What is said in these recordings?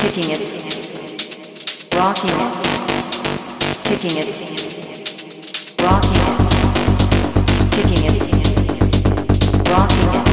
kicking it, rocking it, kicking it, rocking it, kicking it, rocking it.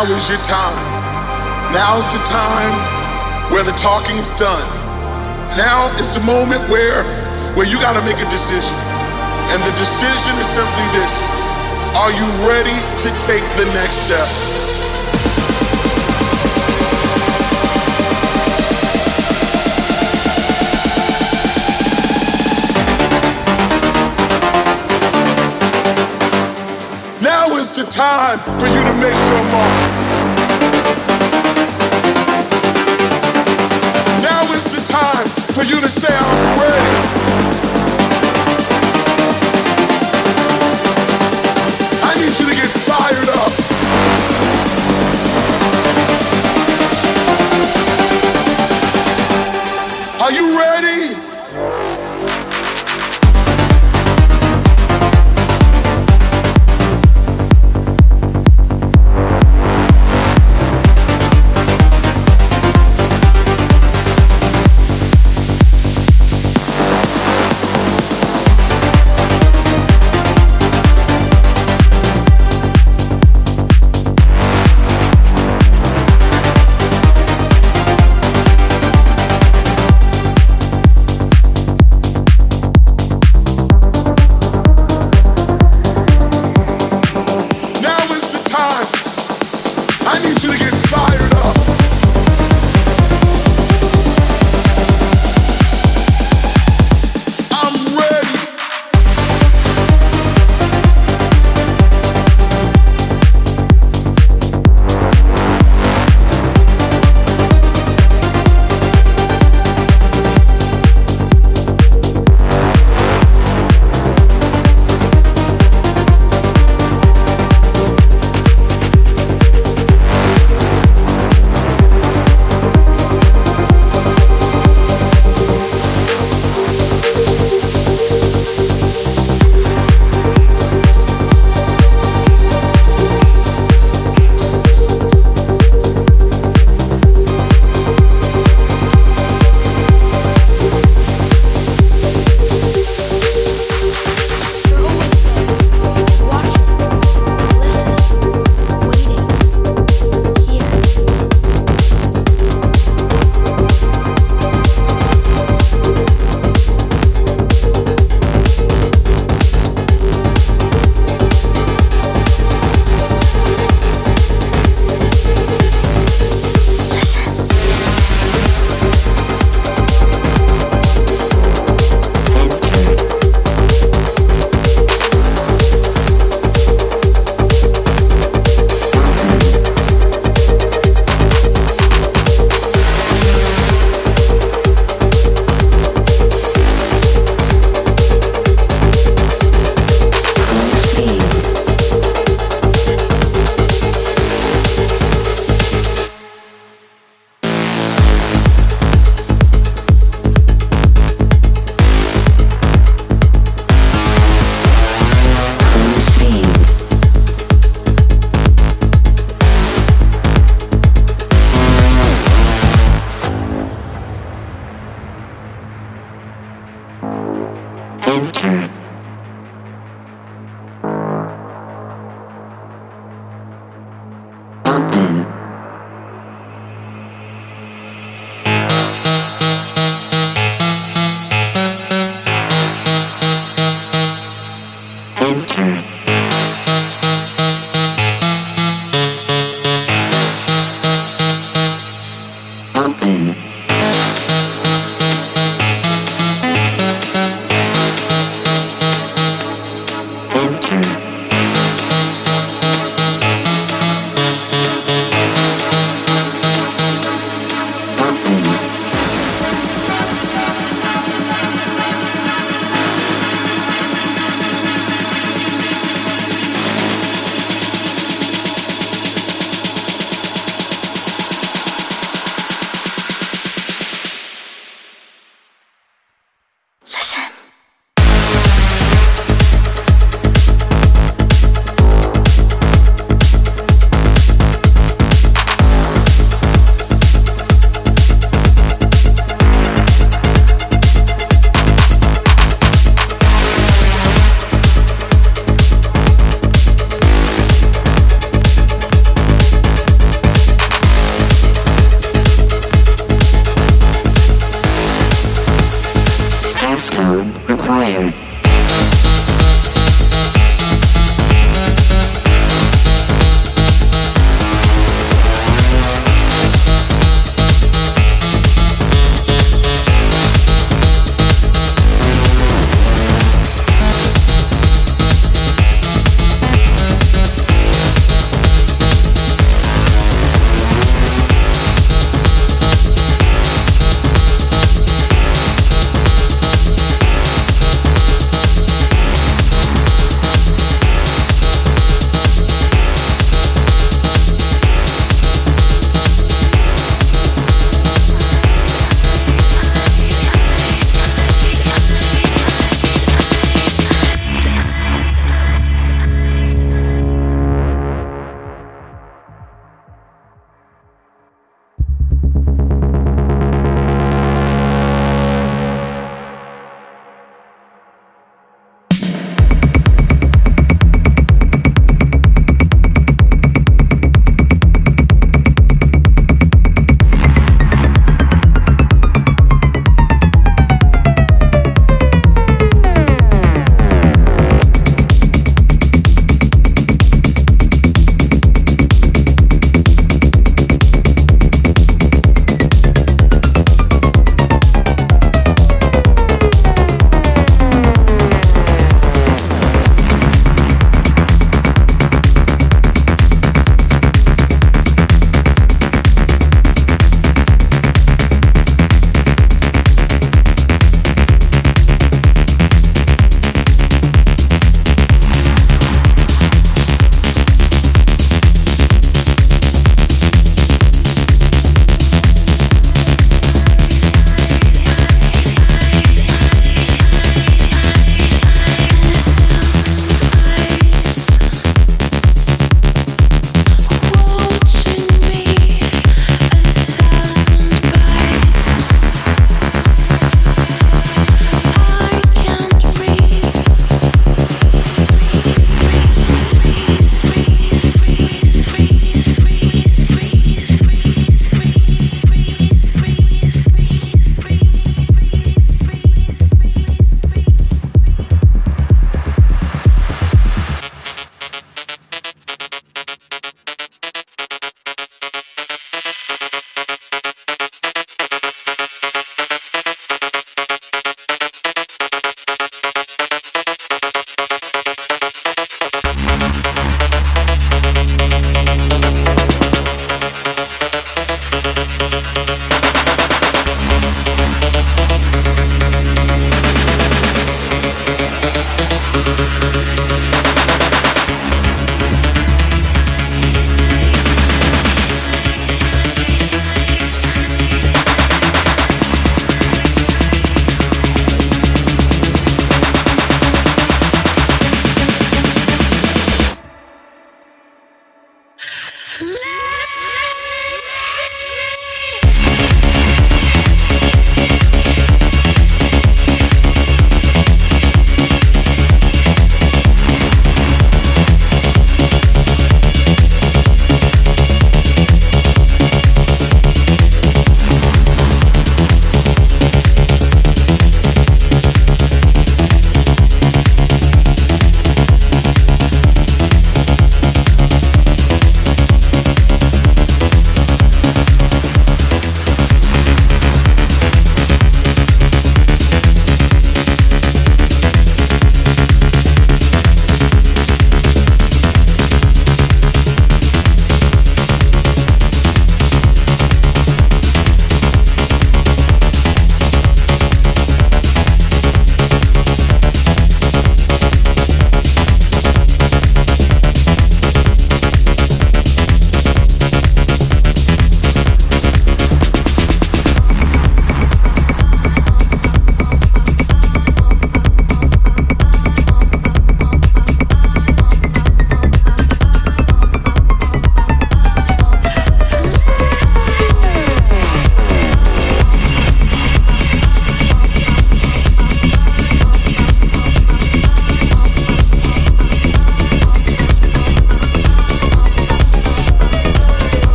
Now is your time. Now's the time where the talking is done. Now is the moment where where you got to make a decision. And the decision is simply this. Are you ready to take the next step? Now is the time for you to make your mark. For you